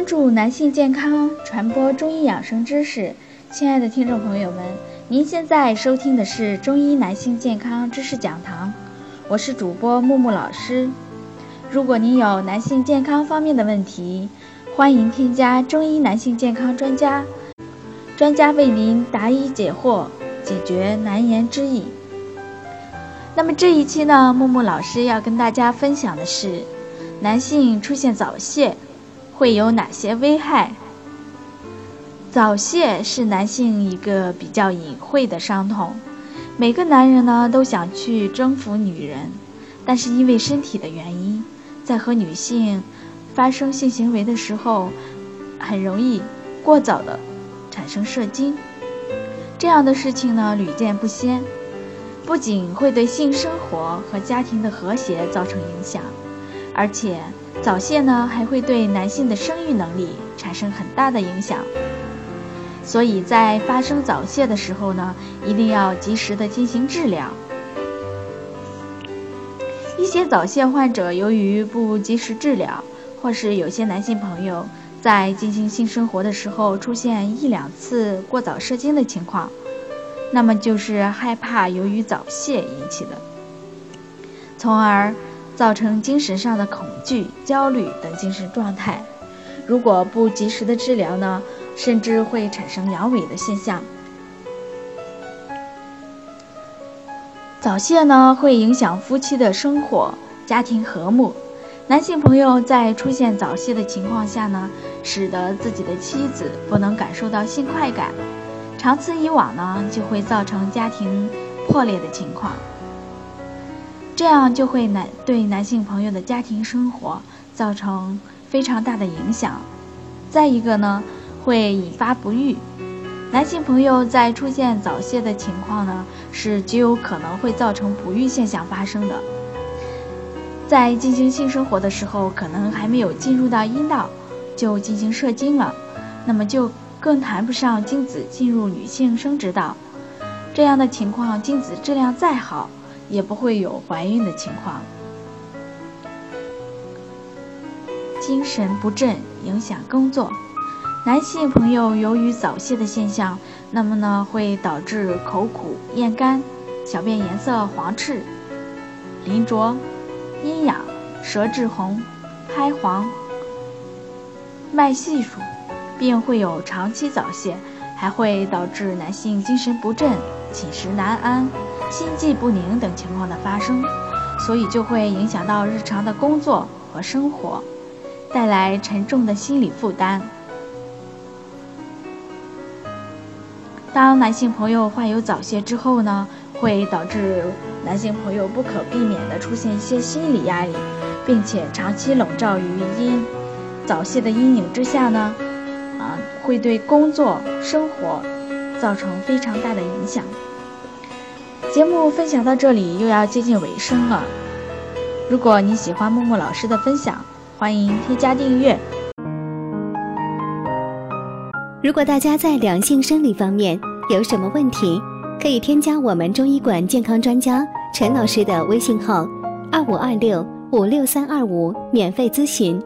关注男性健康，传播中医养生知识。亲爱的听众朋友们，您现在收听的是中医男性健康知识讲堂，我是主播木木老师。如果您有男性健康方面的问题，欢迎添加中医男性健康专家，专家为您答疑解惑，解决难言之隐。那么这一期呢，木木老师要跟大家分享的是，男性出现早泄。会有哪些危害？早泄是男性一个比较隐晦的伤痛，每个男人呢都想去征服女人，但是因为身体的原因，在和女性发生性行为的时候，很容易过早的产生射精，这样的事情呢屡见不鲜，不仅会对性生活和家庭的和谐造成影响，而且。早泄呢，还会对男性的生育能力产生很大的影响，所以在发生早泄的时候呢，一定要及时的进行治疗。一些早泄患者由于不及时治疗，或是有些男性朋友在进行性生活的时候出现一两次过早射精的情况，那么就是害怕由于早泄引起的，从而。造成精神上的恐惧、焦虑等精神状态，如果不及时的治疗呢，甚至会产生阳痿的现象。早泄呢，会影响夫妻的生活、家庭和睦。男性朋友在出现早泄的情况下呢，使得自己的妻子不能感受到性快感，长此以往呢，就会造成家庭破裂的情况。这样就会男对男性朋友的家庭生活造成非常大的影响。再一个呢，会引发不育。男性朋友在出现早泄的情况呢，是极有可能会造成不育现象发生的。在进行性生活的时候，可能还没有进入到阴道，就进行射精了，那么就更谈不上精子进入女性生殖道。这样的情况，精子质量再好。也不会有怀孕的情况。精神不振影响工作，男性朋友由于早泄的现象，那么呢会导致口苦、咽干、小便颜色黄赤、淋浊、阴痒、舌质红、苔黄、脉细数，并会有长期早泄，还会导致男性精神不振、寝食难安。心悸不宁等情况的发生，所以就会影响到日常的工作和生活，带来沉重的心理负担。当男性朋友患有早泄之后呢，会导致男性朋友不可避免的出现一些心理压力，并且长期笼罩于因早泄的阴影之下呢，啊，会对工作生活造成非常大的影响。节目分享到这里又要接近尾声了。如果你喜欢木木老师的分享，欢迎添加订阅。如果大家在两性生理方面有什么问题，可以添加我们中医馆健康专家陈老师的微信号：二五二六五六三二五，免费咨询。